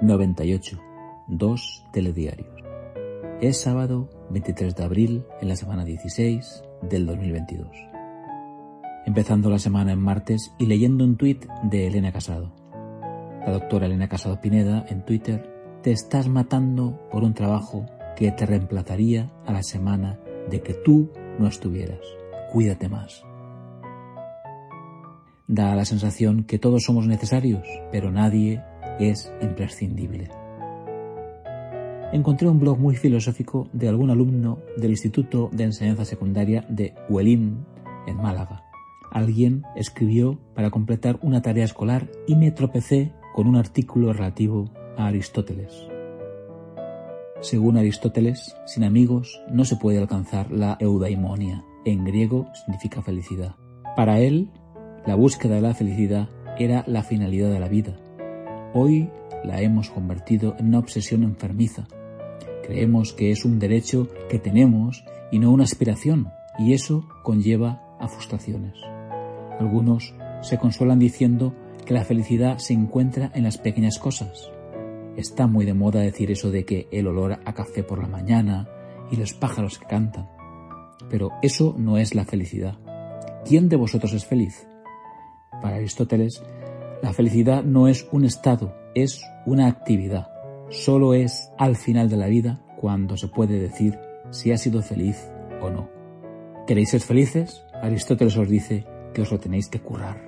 98. Dos telediarios. Es sábado 23 de abril en la semana 16 del 2022. Empezando la semana en martes y leyendo un tuit de Elena Casado. La doctora Elena Casado Pineda en Twitter, te estás matando por un trabajo que te reemplazaría a la semana de que tú no estuvieras. Cuídate más. Da la sensación que todos somos necesarios, pero nadie es imprescindible. Encontré un blog muy filosófico de algún alumno del Instituto de Enseñanza Secundaria de Huelín, en Málaga. Alguien escribió para completar una tarea escolar y me tropecé con un artículo relativo a Aristóteles. Según Aristóteles, sin amigos no se puede alcanzar la eudaimonia. En griego significa felicidad. Para él, la búsqueda de la felicidad era la finalidad de la vida. Hoy la hemos convertido en una obsesión enfermiza. Creemos que es un derecho que tenemos y no una aspiración, y eso conlleva a frustraciones. Algunos se consuelan diciendo que la felicidad se encuentra en las pequeñas cosas, Está muy de moda decir eso de que el olor a café por la mañana y los pájaros que cantan. Pero eso no es la felicidad. ¿Quién de vosotros es feliz? Para Aristóteles, la felicidad no es un estado, es una actividad. Solo es al final de la vida cuando se puede decir si ha sido feliz o no. ¿Queréis ser felices? Aristóteles os dice que os lo tenéis que currar.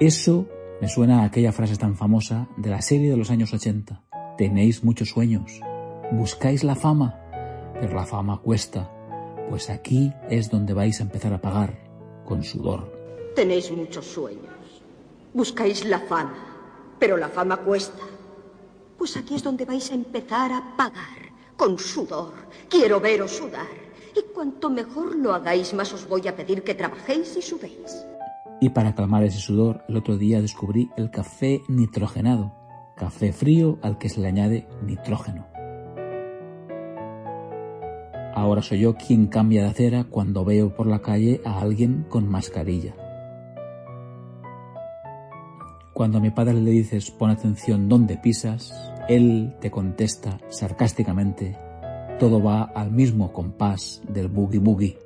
Eso me suena a aquella frase tan famosa de la serie de los años 80. Tenéis muchos sueños, buscáis la fama, pero la fama cuesta, pues aquí es donde vais a empezar a pagar, con sudor. Tenéis muchos sueños, buscáis la fama, pero la fama cuesta. Pues aquí es donde vais a empezar a pagar, con sudor. Quiero veros sudar. Y cuanto mejor lo hagáis, más os voy a pedir que trabajéis y sudéis. Y para calmar ese sudor, el otro día descubrí el café nitrogenado, café frío al que se le añade nitrógeno. Ahora soy yo quien cambia de acera cuando veo por la calle a alguien con mascarilla. Cuando a mi padre le dices pon atención dónde pisas, él te contesta sarcásticamente, todo va al mismo compás del boogie boogie.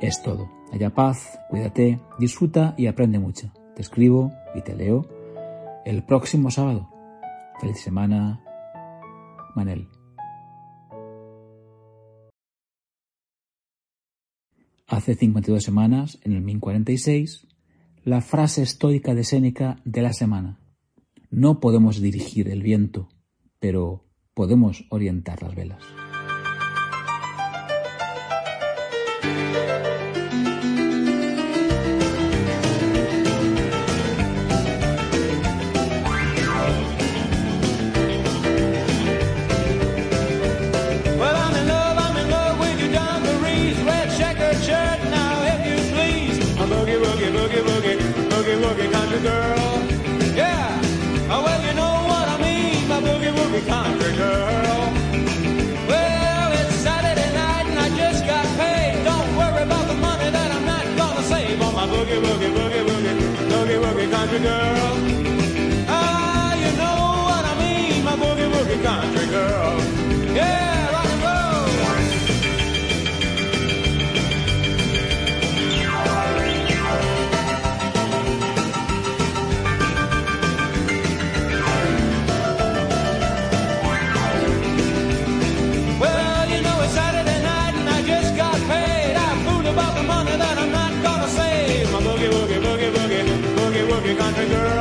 Es todo. Haya paz, cuídate, disfruta y aprende mucho. Te escribo y te leo el próximo sábado. Feliz semana, Manel. Hace 52 semanas, en el 1046, la frase estoica de Séneca de la semana. No podemos dirigir el viento, pero podemos orientar las velas. Girl. Ah, you know what I mean, my boogie, boogie country girl. country girl.